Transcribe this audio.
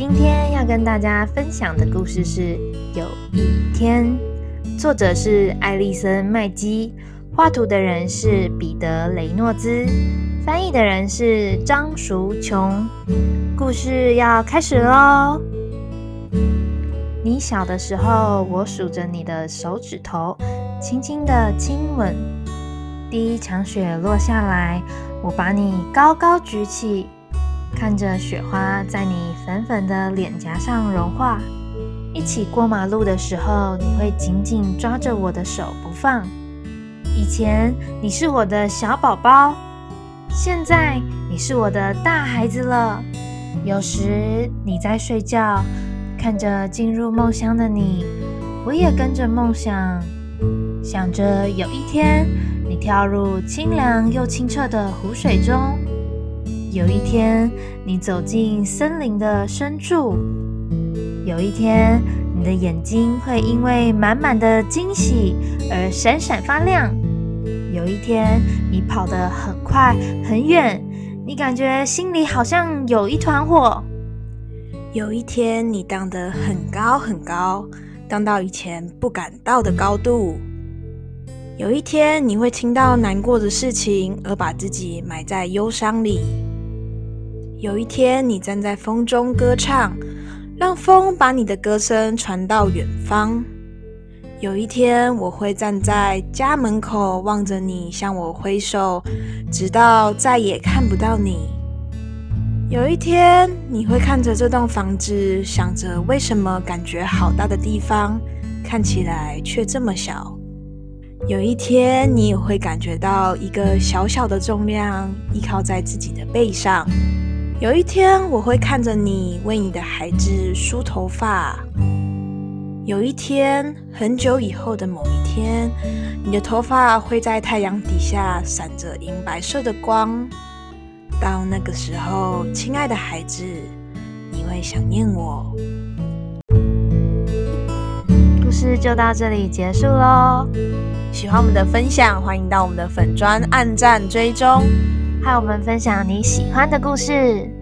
今天要跟大家分享的故事是《有一天》，作者是艾丽森·麦基，画图的人是彼得·雷诺兹，翻译的人是张淑琼。故事要开始喽！你小的时候，我数着你的手指头，轻轻的亲吻。第一场雪落下来，我把你高高举起。看着雪花在你粉粉的脸颊上融化，一起过马路的时候，你会紧紧抓着我的手不放。以前你是我的小宝宝，现在你是我的大孩子了。有时你在睡觉，看着进入梦乡的你，我也跟着梦想，想着有一天你跳入清凉又清澈的湖水中。有一天，你走进森林的深处；有一天，你的眼睛会因为满满的惊喜而闪闪发亮；有一天，你跑得很快很远，你感觉心里好像有一团火；有一天，你荡得很高很高，荡到以前不敢到的高度；有一天，你会听到难过的事情而把自己埋在忧伤里。有一天，你站在风中歌唱，让风把你的歌声传到远方。有一天，我会站在家门口望着你向我挥手，直到再也看不到你。有一天，你会看着这栋房子，想着为什么感觉好大的地方，看起来却这么小。有一天，你也会感觉到一个小小的重量依靠在自己的背上。有一天，我会看着你为你的孩子梳头发。有一天，很久以后的某一天，你的头发会在太阳底下闪着银白色的光。到那个时候，亲爱的孩子，你会想念我。故事就到这里结束喽。喜欢我们的分享，欢迎到我们的粉砖按赞追踪。和我们分享你喜欢的故事。